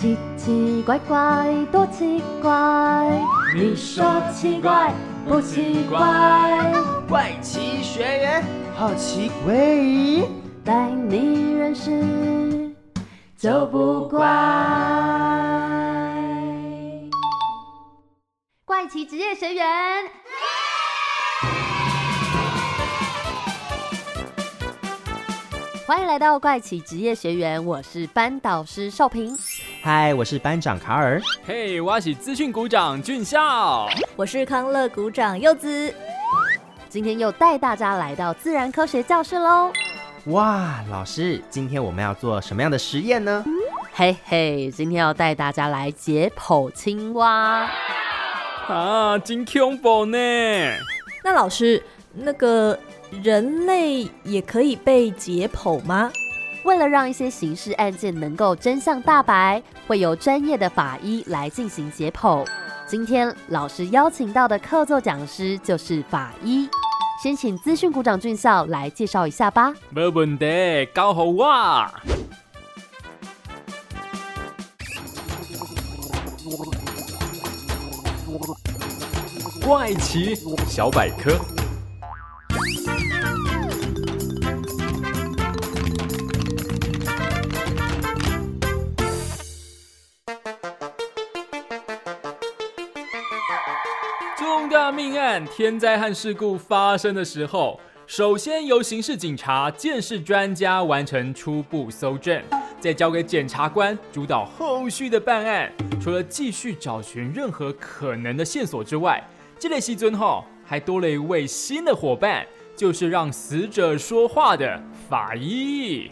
奇奇怪怪，多奇怪！你说奇怪不奇怪？怪奇学员好奇怪，带你认识就不怪。怪奇职业学员，欢迎来到怪奇职业学员，我是班导师邵平。嗨，我是班长卡尔。嘿，我是资讯股长俊孝。我是康乐股长柚子。今天又带大家来到自然科学教室喽。哇，老师，今天我们要做什么样的实验呢？嘿嘿，今天要带大家来解剖青蛙。啊，真恐怖呢！那老师，那个人类也可以被解剖吗？为了让一些刑事案件能够真相大白，会由专业的法医来进行解剖。今天老师邀请到的客座讲师就是法医，先请资讯股长俊孝来介绍一下吧。没问题，交好我。怪奇小百科。天灾和事故发生的时候，首先由刑事警察、鉴识专家完成初步搜证，再交给检察官主导后续的办案。除了继续找寻任何可能的线索之外，这类西尊后还多了一位新的伙伴，就是让死者说话的法医。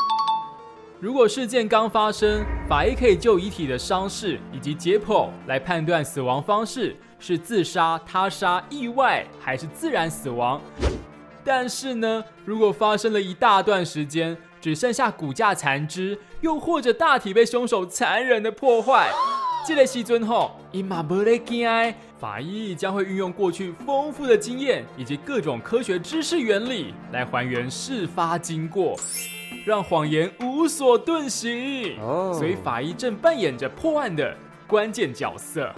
如果事件刚发生，法医可以就遗体的伤势以及解剖来判断死亡方式是自杀、他杀、意外还是自然死亡。但是呢，如果发生了一大段时间，只剩下骨架残肢，又或者大体被凶手残忍的破坏，这类细尊后，伊马不勒惊，法医将会运用过去丰富的经验以及各种科学知识原理来还原事发经过。让谎言无所遁形，所以法医正扮演着破案的关键角色。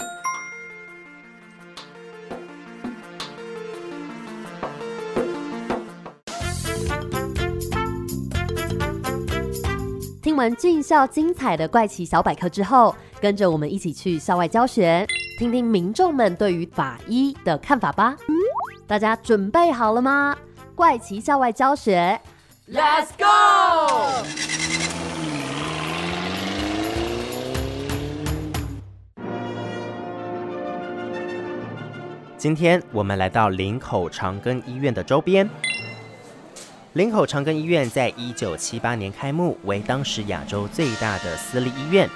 听完俊校精彩的怪奇小百科之后，跟着我们一起去校外教学，听听民众们对于法医的看法吧。大家准备好了吗？怪奇校外教学。Let's go！今天我们来到林口长庚医院的周边。林口长庚医院在一九七八年开幕，为当时亚洲最大的私立医院。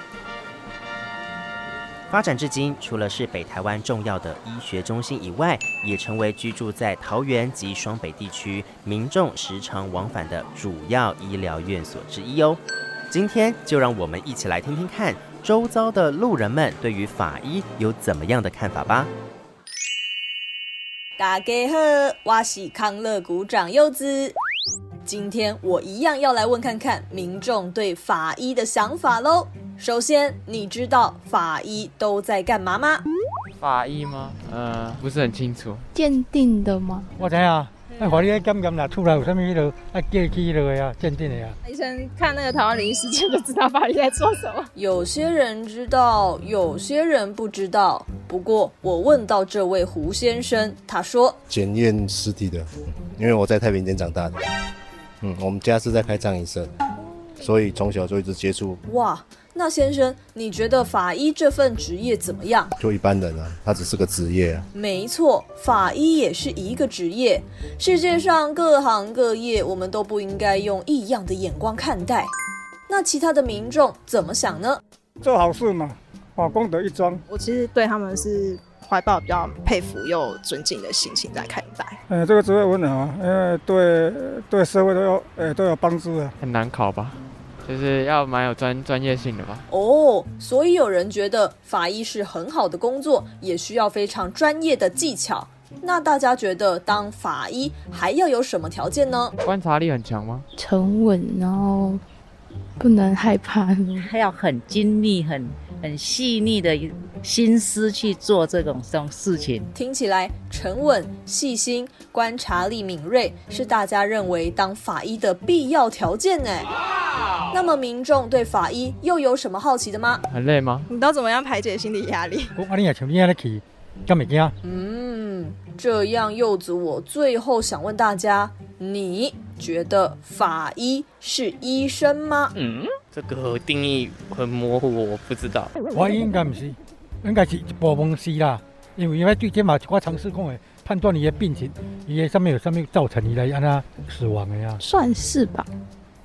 发展至今，除了是北台湾重要的医学中心以外，也成为居住在桃园及双北地区民众时常往返的主要医疗院所之一哦。今天就让我们一起来听听看，周遭的路人们对于法医有怎么样的看法吧。大家好，我是康乐股长柚子。今天我一样要来问看看民众对法医的想法喽。首先，你知道法医都在干嘛吗？法医吗？呃，不是很清楚。鉴定的吗？我知啊，那法医在检验啦，出来有什么迄落啊，记记迄落呀，鉴定的呀。医生看那个台湾灵异事件就知道法医在做什么。有些人知道，有些人不知道。不过我问到这位胡先生，他说检验尸体的，因为我在太平间长大的。嗯，我们家是在开葬仪社，所以从小就一直接触。哇。那先生，你觉得法医这份职业怎么样？就一般人啊，他只是个职业啊。没错，法医也是一个职业。世界上各行各业，我们都不应该用异样的眼光看待。那其他的民众怎么想呢？做好事嘛，啊，功德一桩。我其实对他们是怀抱比较佩服又尊敬的心情在看待。哎，这个职位我很好，因为对对社会都有哎都有帮助的。很难考吧？就是要蛮有专专业性的吧？哦，所以有人觉得法医是很好的工作，也需要非常专业的技巧。那大家觉得当法医还要有什么条件呢？观察力很强吗？沉稳，然后不能害怕，还要很精密、很很细腻的心思去做这种这种事情。听起来沉稳、细心、观察力敏锐，是大家认为当法医的必要条件呢。那么民众对法医又有什么好奇的吗？很累吗？你都怎么样排解心理压力？去，敢袂惊？嗯，这样柚子，我最后想问大家，你觉得法医是医生吗？嗯，这个定义很模糊，我不知道。我应该不是，应该是一部分是啦，因为因为对这嘛，我尝试讲的判断你的病情，伊的上面有上面造成伊来让他死亡的呀。算是吧，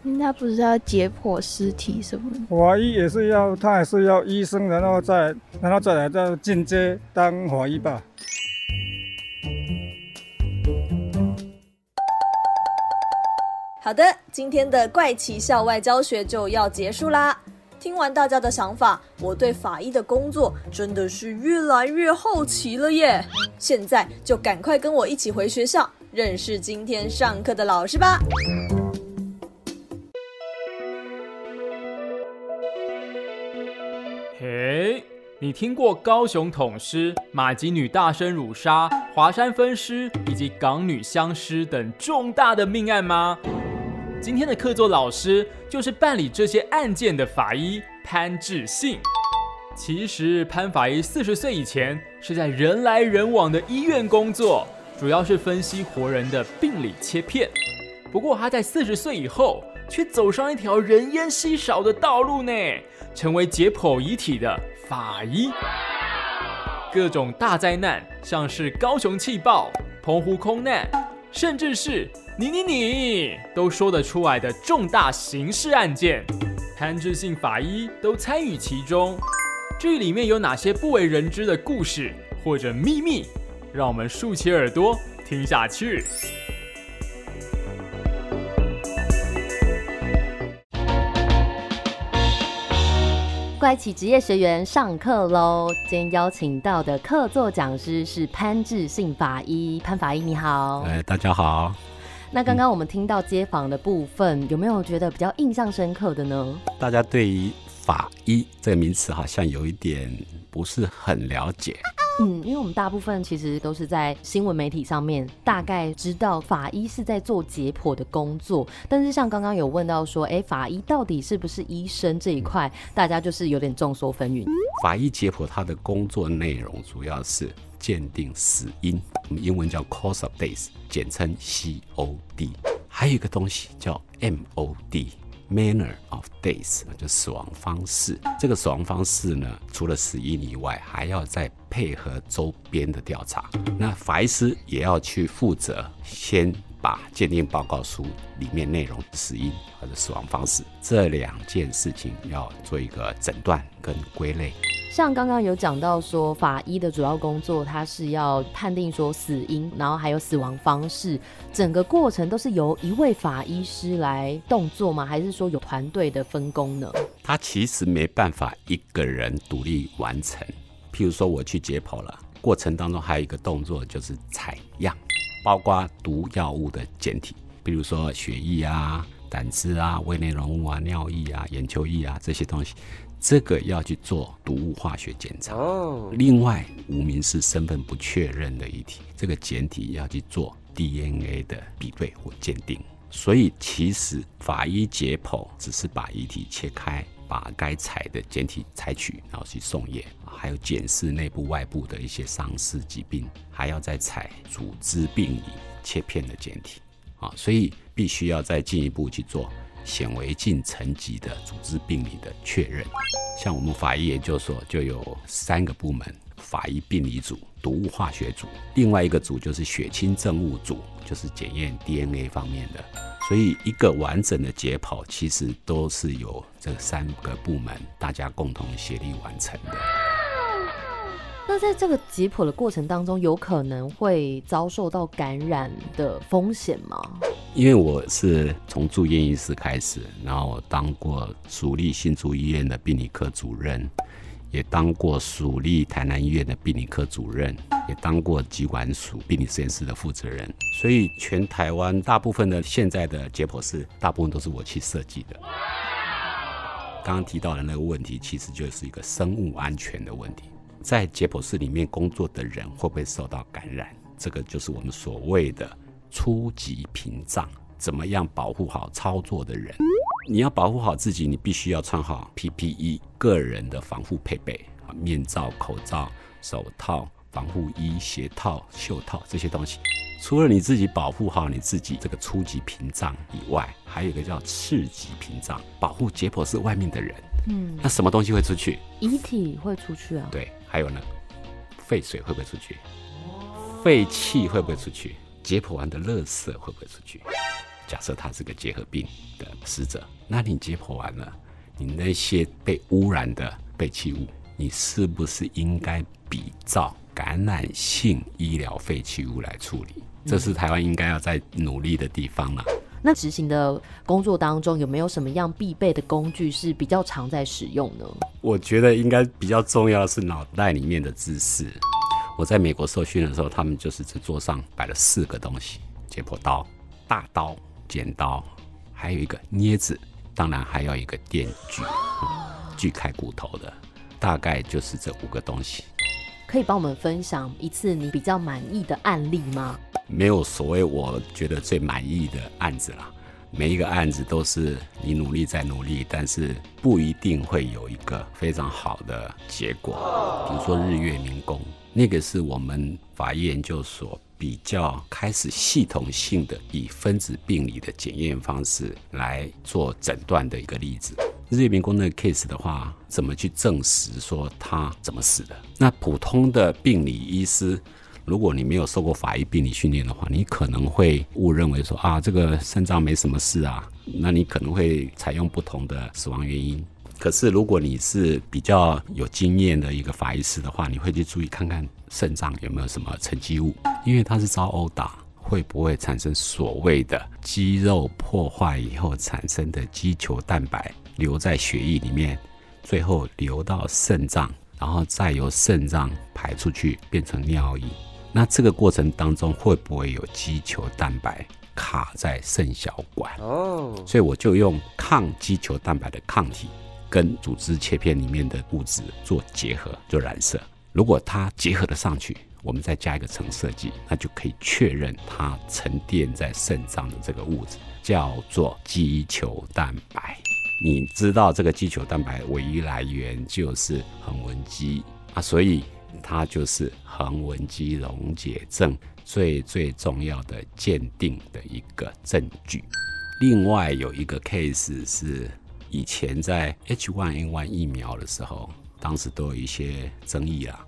应该不是要解剖尸体什么的。法医也是要，他也是要医生，然后再然后再来再进阶当法医吧。好的，今天的怪奇校外教学就要结束啦。听完大家的想法，我对法医的工作真的是越来越好奇了耶！现在就赶快跟我一起回学校，认识今天上课的老师吧。你听过高雄统尸、马吉女大生乳杀、华山分尸以及港女相尸等重大的命案吗？今天的客座老师就是办理这些案件的法医潘志信。其实潘法医四十岁以前是在人来人往的医院工作，主要是分析活人的病理切片。不过他在四十岁以后，却走上一条人烟稀少的道路呢，成为解剖遗体的法医。各种大灾难，像是高雄气爆、澎湖空难，甚至是你你你都说得出来的重大刑事案件，潘志信法医都参与其中。至于里面有哪些不为人知的故事或者秘密，让我们竖起耳朵听下去。怪奇职业学员上课喽！今天邀请到的客座讲师是潘志信法医，潘法医你好。哎，大家好。那刚刚我们听到街访的部分，有没有觉得比较印象深刻的呢？大家对于法医这个名词好像有一点不是很了解。嗯，因为我们大部分其实都是在新闻媒体上面大概知道法医是在做解剖的工作，但是像刚刚有问到说，哎，法医到底是不是医生这一块，大家就是有点众说纷纭。法医解剖他的工作内容主要是鉴定死因，我们英文叫 cause of death，简称 COD。还有一个东西叫 MOD。Manner of death 就死亡方式。这个死亡方式呢，除了死因以外，还要再配合周边的调查。那法医师也要去负责，先把鉴定报告书里面内容死因或者死亡方式这两件事情要做一个诊断跟归类。像刚刚有讲到说，法医的主要工作，他是要判定说死因，然后还有死亡方式，整个过程都是由一位法医师来动作吗？还是说有团队的分工呢？他其实没办法一个人独立完成。譬如说我去解剖了，过程当中还有一个动作就是采样，包括毒药物的检体，比如说血液啊、胆汁啊、胃内容物啊、尿液啊、眼球液啊这些东西。这个要去做毒物化学检查。哦。另外，无名氏身份不确认的遗体，这个检体要去做 DNA 的比对或鉴定。所以，其实法医解剖只是把遗体切开，把该采的检体采取，然后去送液，还有检视内部、外部的一些伤势疾病，还要再采组织病理切片的检体。啊，所以必须要再进一步去做。显微镜层级的组织病理的确认，像我们法医研究所就有三个部门：法医病理组、毒物化学组，另外一个组就是血清证物组，就是检验 DNA 方面的。所以，一个完整的解剖其实都是由这三个部门大家共同协力完成的。那在这个解剖的过程当中，有可能会遭受到感染的风险吗？因为我是从住院医师开始，然后当过蜀立新竹医院的病理科主任，也当过蜀立台南医院的病理科主任，也当过疾管署病理实验室的负责人，所以全台湾大部分的现在的解剖室，大部分都是我去设计的。刚刚提到的那个问题，其实就是一个生物安全的问题。在解剖室里面工作的人会不会受到感染？这个就是我们所谓的初级屏障。怎么样保护好操作的人？你要保护好自己，你必须要穿好 PPE 个人的防护配备啊，面罩、口罩、手套、防护衣、鞋套、袖套这些东西。除了你自己保护好你自己这个初级屏障以外，还有一个叫次级屏障，保护解剖室外面的人。嗯，那什么东西会出去？遗体会出去啊？对，还有呢，废水会不会出去？废气会不会出去？解剖完的垃圾会不会出去？假设他是个结核病的死者，那你解剖完了，你那些被污染的废弃物，你是不是应该比照感染性医疗废弃物来处理？这是台湾应该要在努力的地方了。那执行的工作当中，有没有什么样必备的工具是比较常在使用呢？我觉得应该比较重要的是脑袋里面的知识。我在美国受训的时候，他们就是这桌上摆了四个东西：解剖刀、大刀。剪刀，还有一个镊子，当然还要一个电锯，锯开骨头的，大概就是这五个东西。可以帮我们分享一次你比较满意的案例吗？没有所谓我觉得最满意的案子啦，每一个案子都是你努力在努力，但是不一定会有一个非常好的结果。比如说日月民工，那个是我们法医研究所。比较开始系统性的以分子病理的检验方式来做诊断的一个例子。日月民工那个 case 的话，怎么去证实说他怎么死的？那普通的病理医师，如果你没有受过法医病理训练的话，你可能会误认为说啊，这个肾脏没什么事啊，那你可能会采用不同的死亡原因。可是，如果你是比较有经验的一个法医师的话，你会去注意看看肾脏有没有什么沉积物，因为它是遭殴打，会不会产生所谓的肌肉破坏以后产生的肌球蛋白留在血液里面，最后流到肾脏，然后再由肾脏排出去变成尿液。那这个过程当中会不会有肌球蛋白卡在肾小管？哦，所以我就用抗肌球蛋白的抗体。跟组织切片里面的物质做结合，就染色。如果它结合的上去，我们再加一个成色剂，那就可以确认它沉淀在肾脏的这个物质叫做肌球蛋白。你知道这个肌球蛋白唯一来源就是横纹肌啊，所以它就是横纹肌溶解症最最重要的鉴定的一个证据。另外有一个 case 是。以前在 H1N1 疫苗的时候，当时都有一些争议啊，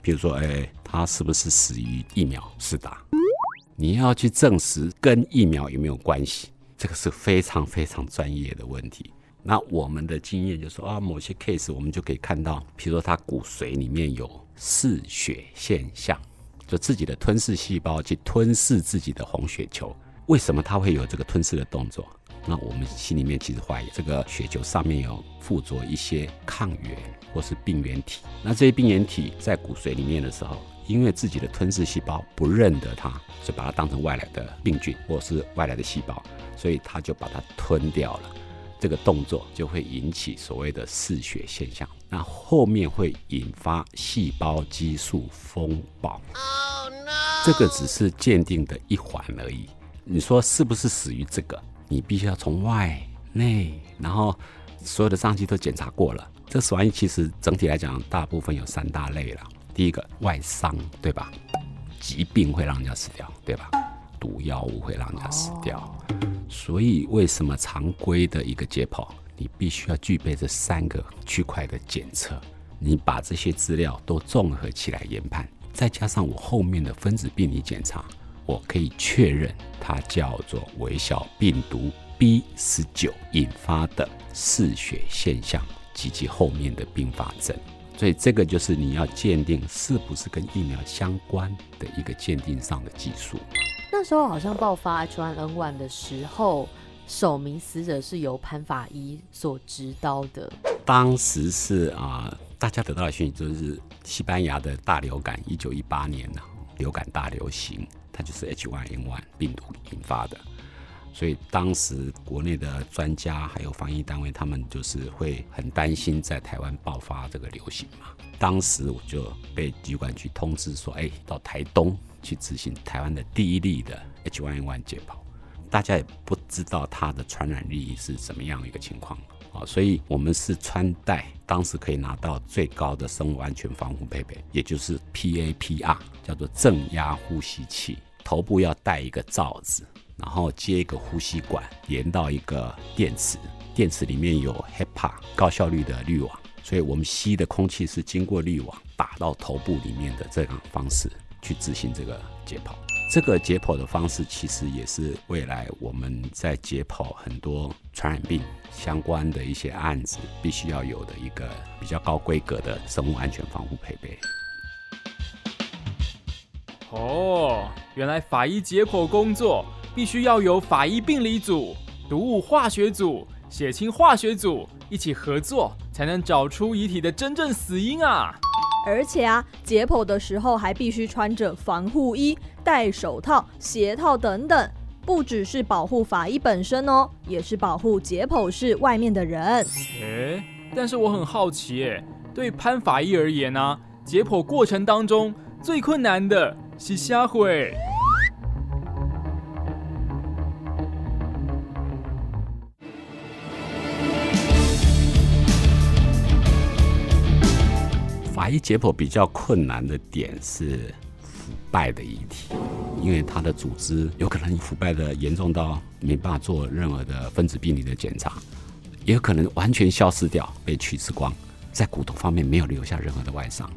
比如说，哎，他是不是死于疫苗施打？你要去证实跟疫苗有没有关系，这个是非常非常专业的问题。那我们的经验就说啊，某些 case 我们就可以看到，比如说他骨髓里面有嗜血现象，就自己的吞噬细胞去吞噬自己的红血球，为什么他会有这个吞噬的动作？那我们心里面其实怀疑，这个血球上面有附着一些抗原或是病原体。那这些病原体在骨髓里面的时候，因为自己的吞噬细胞不认得它，就把它当成外来的病菌或是外来的细胞，所以它就把它吞掉了。这个动作就会引起所谓的嗜血现象。那后面会引发细胞激素风暴。这个只是鉴定的一环而已。你说是不是死于这个？你必须要从外内，然后所有的脏器都检查过了。这死亡其实整体来讲，大部分有三大类了。第一个外伤，对吧？疾病会让人家死掉，对吧？毒药物会让人家死掉。所以为什么常规的一个解剖，你必须要具备这三个区块的检测？你把这些资料都综合起来研判，再加上我后面的分子病理检查。我可以确认，它叫做微小病毒 B 十九引发的嗜血现象及其后面的并发症。所以这个就是你要鉴定是不是跟疫苗相关的一个鉴定上的技术。那时候好像爆发 H1N1 的时候，首名死者是由潘法医所执刀的。当时是啊，大家得到的讯息就是西班牙的大流感，一九一八年呢，流感大流行。它就是 H1N1 病毒引发的。所以当时国内的专家还有防疫单位，他们就是会很担心在台湾爆发这个流行嘛。当时我就被疾管局通知说，哎，到台东去执行台湾的第一例的 H1N1 解剖。大家也不知道它的传染力是怎么样一个情况啊，所以我们是穿戴当时可以拿到最高的生物安全防护配备，也就是 PAPR，叫做正压呼吸器，头部要戴一个罩子，然后接一个呼吸管，连到一个电池，电池里面有 HEPA 高效率的滤网，所以我们吸的空气是经过滤网打到头部里面的这样方式去执行这个解剖。这个解剖的方式，其实也是未来我们在解剖很多传染病相关的一些案子，必须要有的一个比较高规格的生物安全防护配备。哦，原来法医解剖工作必须要有法医病理组、毒物化学组、血清化学组一起合作，才能找出遗体的真正死因啊！而且啊，解剖的时候还必须穿着防护衣、戴手套、鞋套等等，不只是保护法医本身哦，也是保护解剖室外面的人。诶，但是我很好奇，诶，对潘法医而言呢，解剖过程当中最困难的是虾会。法医解剖比较困难的点是腐败的遗体，因为它的组织有可能腐败的严重到没办法做任何的分子病理的检查，也有可能完全消失掉，被取吃光，在骨头方面没有留下任何的外伤，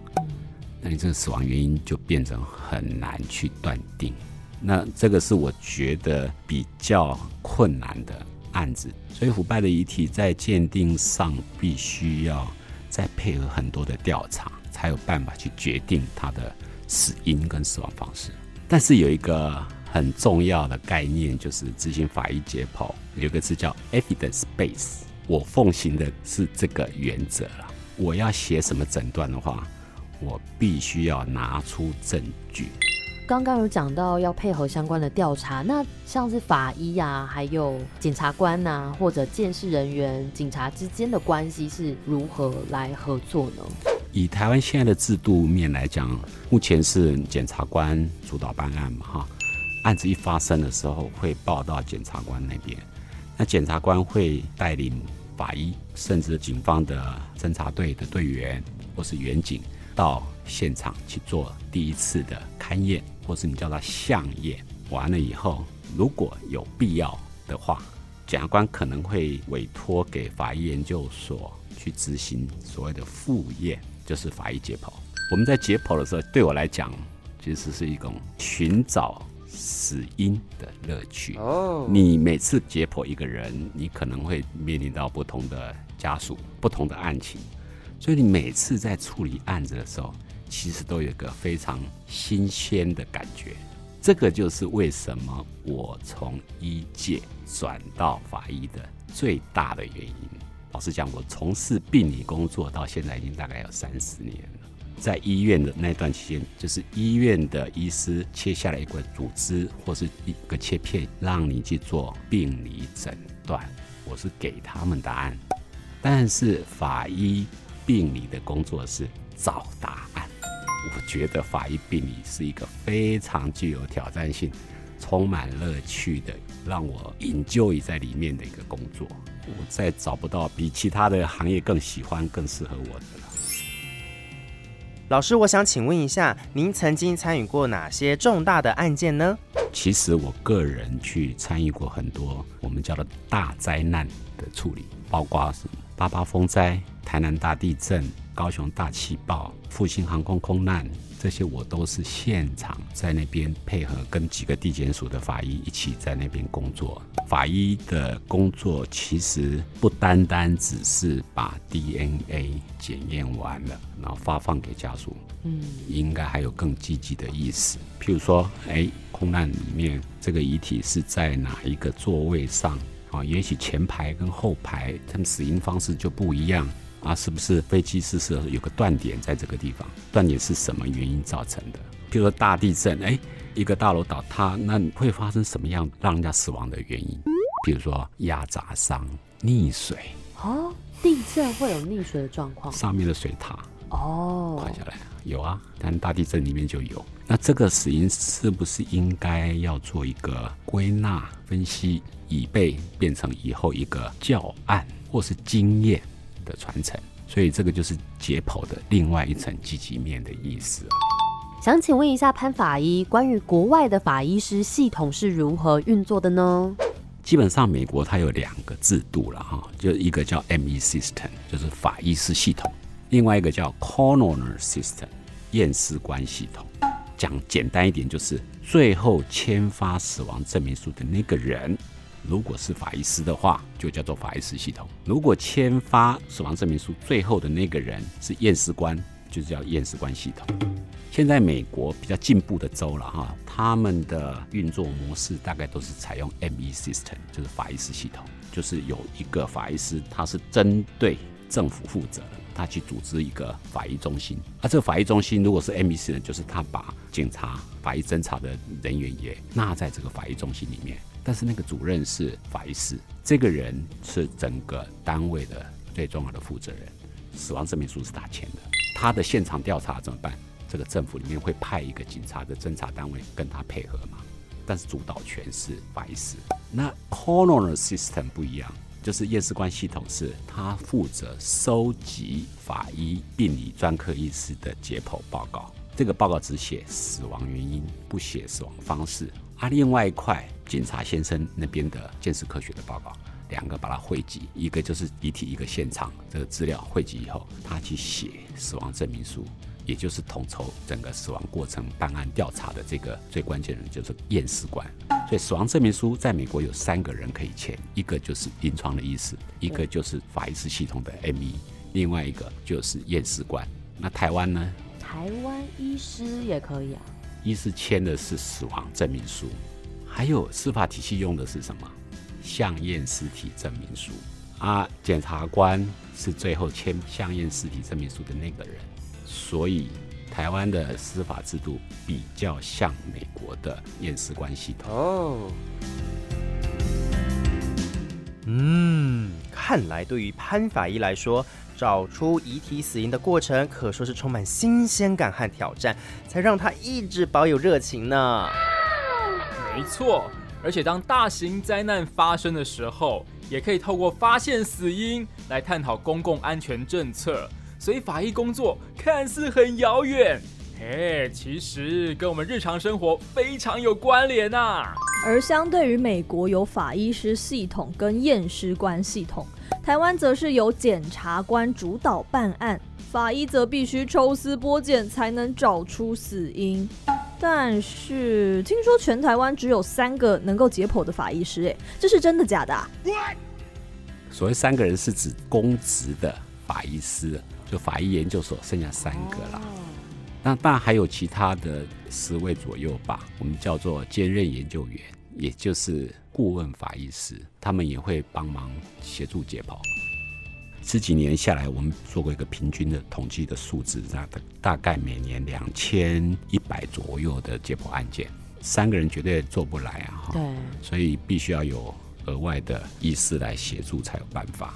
那你这个死亡原因就变成很难去断定。那这个是我觉得比较困难的案子，所以腐败的遗体在鉴定上必须要。再配合很多的调查，才有办法去决定他的死因跟死亡方式。但是有一个很重要的概念，就是执行法医解剖，有个字叫 evidence base。我奉行的是这个原则了。我要写什么诊断的话，我必须要拿出证据。刚刚有讲到要配合相关的调查，那像是法医呀，还有检察官呐，或者监视人员、警察之间的关系是如何来合作呢？以台湾现在的制度面来讲，目前是检察官主导办案嘛，哈，案子一发生的时候会报到检察官那边，那检察官会带领法医，甚至警方的侦查队的队员或是员警到现场去做第一次的勘验。或是你叫他相验完了以后，如果有必要的话，检察官可能会委托给法医研究所去执行所谓的复验，就是法医解剖。我们在解剖的时候，对我来讲，其实是一种寻找死因的乐趣。哦，你每次解剖一个人，你可能会面临到不同的家属、不同的案情，所以你每次在处理案子的时候。其实都有一个非常新鲜的感觉，这个就是为什么我从医界转到法医的最大的原因。老实讲，我从事病理工作到现在已经大概有三十年了。在医院的那段期间，就是医院的医师切下来一块组织或是一个切片，让你去做病理诊断，我是给他们答案。但是法医病理的工作是找答案。我觉得法医病理是一个非常具有挑战性、充满乐趣的，让我引咎于在里面的一个工作。我再找不到比其他的行业更喜欢、更适合我的了。老师，我想请问一下，您曾经参与过哪些重大的案件呢？其实我个人去参与过很多我们叫做大灾难的处理，包括是八八风灾、台南大地震。高雄大气爆、复兴航空空难，这些我都是现场在那边配合，跟几个地检署的法医一起在那边工作。法医的工作其实不单单只是把 DNA 检验完了，然后发放给家属，嗯，应该还有更积极的意思。譬如说，哎，空难里面这个遗体是在哪一个座位上？啊，也许前排跟后排他们死因方式就不一样。啊，是不是飞机失事有个断点在这个地方？断点是什么原因造成的？比如说大地震，哎，一个大楼倒塌，那会发生什么样让人家死亡的原因？比如说压砸伤、溺水，哦，地震会有溺水的状况。上面的水塔哦，垮下来有啊，但大地震里面就有。那这个死因是不是应该要做一个归纳分析，以备变成以后一个教案或是经验的传承？所以这个就是解剖的另外一层积极面的意思啊。想请问一下潘法医，关于国外的法医师系统是如何运作的呢？基本上美国它有两个制度了哈，就一个叫 M.E. System，就是法医师系统；另外一个叫 Coroner System，验尸官系统。讲简单一点，就是最后签发死亡证明书的那个人，如果是法医师的话，就叫做法医师系统；如果签发死亡证明书最后的那个人是验尸官，就叫验尸官系统。现在美国比较进步的州了哈，他们的运作模式大概都是采用 M.E. System，就是法医师系统，就是有一个法医师，他是针对政府负责，他去组织一个法医中心。啊，这个法医中心如果是 M.E. System，就是他把警察、法医侦查的人员也纳在这个法医中心里面，但是那个主任是法医师，这个人是整个单位的最重要的负责人。死亡证明书是他签的，他的现场调查怎么办？这个政府里面会派一个警察的侦查单位跟他配合嘛？但是主导权是法医师。那 coroner system 不一样，就是验尸官系统是他负责收集法医、病理专科医师的解剖报告，这个报告只写死亡原因，不写死亡方式。啊，另外一块警察先生那边的鉴识科学的报告，两个把它汇集，一个就是遗体，一个现场这个资料汇集以后，他去写死亡证明书。也就是统筹整个死亡过程、办案调查的这个最关键人，就是验尸官。所以死亡证明书在美国有三个人可以签，一个就是临床的医师，一个就是法医师系统的 M.E.，另外一个就是验尸官。那台湾呢？台湾医师也可以啊。医师签的是死亡证明书，还有司法体系用的是什么？相验尸体证明书啊。检察官是最后签相验尸体证明书的那个人。所以，台湾的司法制度比较像美国的验尸官系统。哦，嗯，看来对于潘法医来说，找出遗体死因的过程可说是充满新鲜感和挑战，才让他一直保有热情呢。没错，而且当大型灾难发生的时候，也可以透过发现死因来探讨公共安全政策。所以法医工作看似很遥远，嘿，其实跟我们日常生活非常有关联呐。而相对于美国有法医师系统跟验尸官系统，台湾则是由检察官主导办案，法医则必须抽丝剥茧才能找出死因。但是听说全台湾只有三个能够解剖的法医师，哎，这是真的假的？所谓三个人是指公职的法医师。就法医研究所剩下三个啦，那当然还有其他的十位左右吧。我们叫做兼任研究员，也就是顾问法医师，他们也会帮忙协助解剖。十几年下来，我们做过一个平均的统计的数字，大大概每年两千一百左右的解剖案件，三个人绝对做不来啊！对，所以必须要有额外的医师来协助才有办法。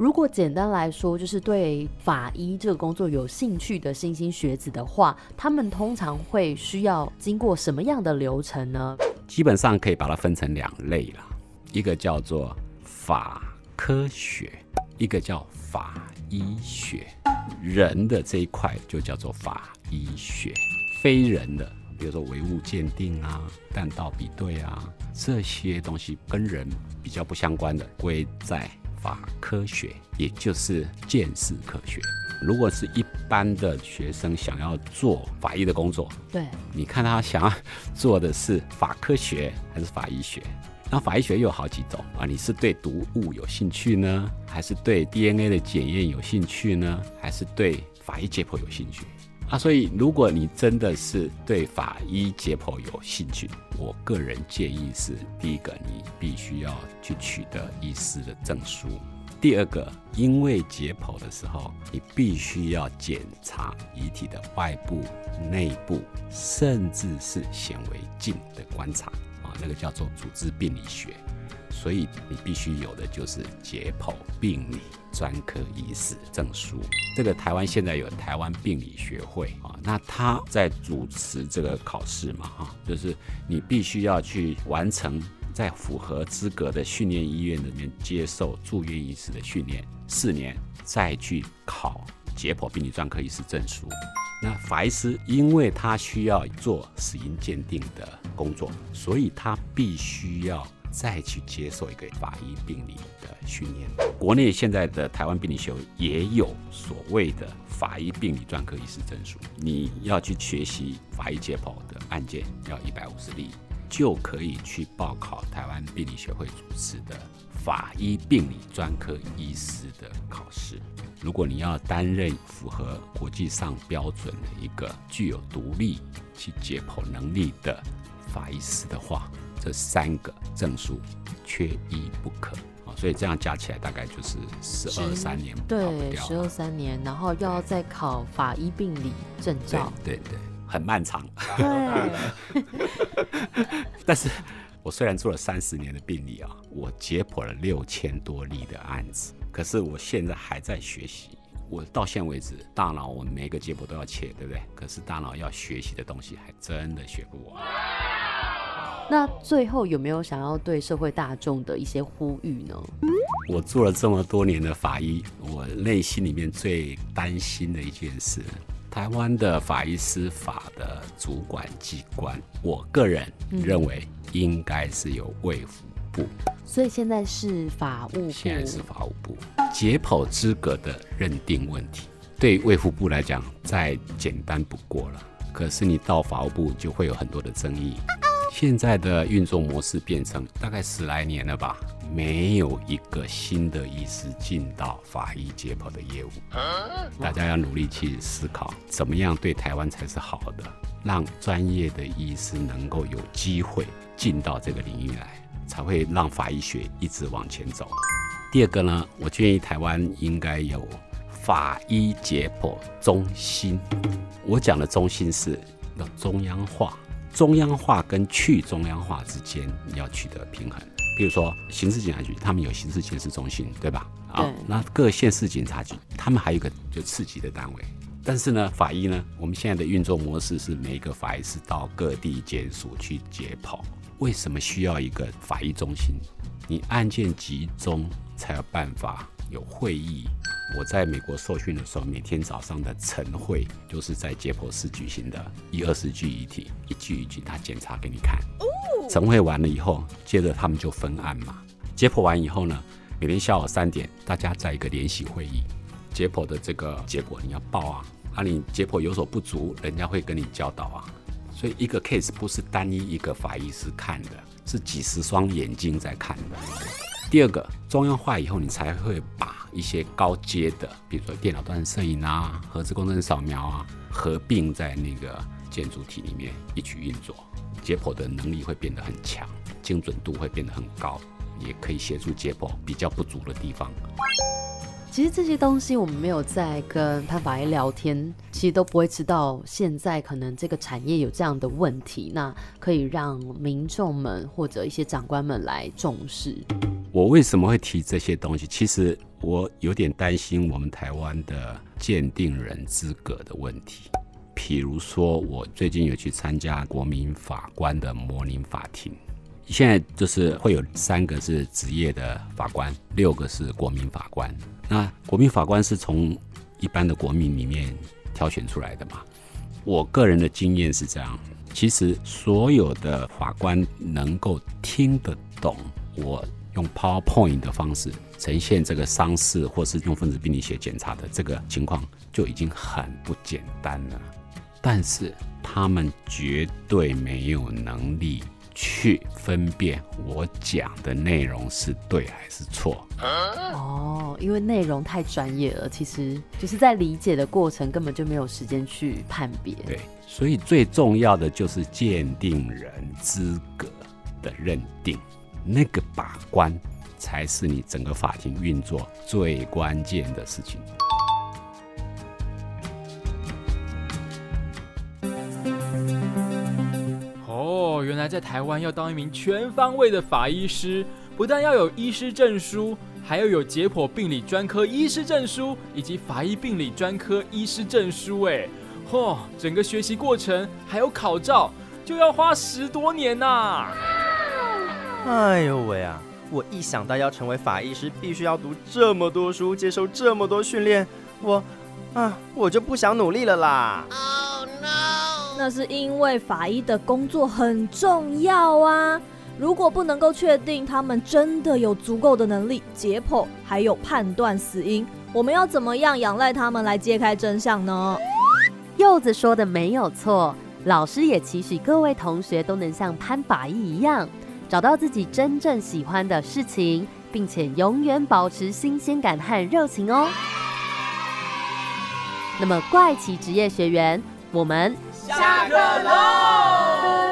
如果简单来说，就是对法医这个工作有兴趣的新兴学子的话，他们通常会需要经过什么样的流程呢？基本上可以把它分成两类啦，一个叫做法科学，一个叫法医学。人的这一块就叫做法医学，非人的，比如说唯物鉴定啊、弹道比对啊这些东西，跟人比较不相关的，归在。法科学，也就是见识科学。如果是一般的学生想要做法医的工作，对，你看他想要做的是法科学还是法医学？那法医学又有好几种啊，你是对毒物有兴趣呢，还是对 DNA 的检验有兴趣呢，还是对法医解剖有兴趣？啊，所以如果你真的是对法医解剖有兴趣，我个人建议是：第一个，你必须要去取得医师的证书，第二个，因为解剖的时候，你必须要检查遗体的外部、内部，甚至是显微镜的观察啊，那个叫做组织病理学。所以你必须有的就是解剖病理专科医师证书。这个台湾现在有台湾病理学会啊，那他在主持这个考试嘛，哈，就是你必须要去完成在符合资格的训练医院里面接受住院医师的训练四年，再去考解剖病理专科医师证书。那法医师因为他需要做死因鉴定的工作，所以他必须要。再去接受一个法医病理的训练。国内现在的台湾病理学也有所谓的法医病理专科医师证书。你要去学习法医解剖的案件，要一百五十例，就可以去报考台湾病理学会主持的法医病理专科医师的考试。如果你要担任符合国际上标准的一个具有独立去解剖能力的法医师的话，这三个证书缺一不可啊，所以这样加起来大概就是十二三年，对，十二三年，然后又要再考法医病理证照，对对，很漫长。对。但是我虽然做了三十年的病理啊，我解剖了六千多例的案子，可是我现在还在学习。我到现在为止，大脑我每个解剖都要切，对不对？可是大脑要学习的东西还真的学不完。那最后有没有想要对社会大众的一些呼吁呢？我做了这么多年的法医，我内心里面最担心的一件事，台湾的法医司法的主管机关，我个人认为应该是由卫福部。所以现在是法务部。现在是法务部解剖资格的认定问题，对卫福部来讲再简单不过了。可是你到法务部就会有很多的争议。现在的运作模式变成大概十来年了吧，没有一个新的医师进到法医解剖的业务。大家要努力去思考，怎么样对台湾才是好的，让专业的医师能够有机会进到这个领域来，才会让法医学一直往前走。第二个呢，我建议台湾应该有法医解剖中心。我讲的中心是要中央化。中央化跟去中央化之间，你要取得平衡。比如说，刑事警察局他们有刑事监视中心，对吧？啊，那各县市警察局他们还有一个就次级的单位。但是呢，法医呢，我们现在的运作模式是每一个法医是到各地检署去解剖。为什么需要一个法医中心？你案件集中才有办法有会议。我在美国受训的时候，每天早上的晨会就是在解剖室举行的，一二十具遗体，一具一具他检查给你看。晨会完了以后，接着他们就分案嘛。解剖完以后呢，每天下午三点，大家在一个联席会议，解剖的这个结果你要报啊。啊，你解剖有所不足，人家会跟你教导啊。所以一个 case 不是单一一个法医师看的，是几十双眼睛在看的。第二个，中央化以后，你才会把。一些高阶的，比如说电脑端摄影啊、核磁共振扫描啊，合并在那个建筑体里面一起运作，解剖的能力会变得很强，精准度会变得很高，也可以协助解剖比较不足的地方。其实这些东西我们没有在跟潘法医聊天，其实都不会知道现在可能这个产业有这样的问题，那可以让民众们或者一些长官们来重视。我为什么会提这些东西？其实我有点担心我们台湾的鉴定人资格的问题。譬如说，我最近有去参加国民法官的模拟法庭，现在就是会有三个是职业的法官，六个是国民法官。那国民法官是从一般的国民里面挑选出来的嘛？我个人的经验是这样：其实所有的法官能够听得懂我。用 PowerPoint 的方式呈现这个伤势，或是用分子病理学检查的这个情况，就已经很不简单了。但是他们绝对没有能力去分辨我讲的内容是对还是错。哦，因为内容太专业了，其实就是在理解的过程根本就没有时间去判别。对，所以最重要的就是鉴定人资格的认定。那个把关才是你整个法庭运作最关键的事情。原来在台湾要当一名全方位的法医师，不但要有医师证书，还要有解剖病理专科医师证书以及法医病理专科医师证书。哎，嚯，整个学习过程还有考照，就要花十多年呐！哎呦喂啊！我一想到要成为法医师，必须要读这么多书，接受这么多训练，我啊，我就不想努力了啦。那是因为法医的工作很重要啊！如果不能够确定他们真的有足够的能力解剖，还有判断死因，我们要怎么样仰赖他们来揭开真相呢？柚子说的没有错，老师也期许各位同学都能像潘法医一样，找到自己真正喜欢的事情，并且永远保持新鲜感和热情哦。那么，怪奇职业学员，我们。下课喽！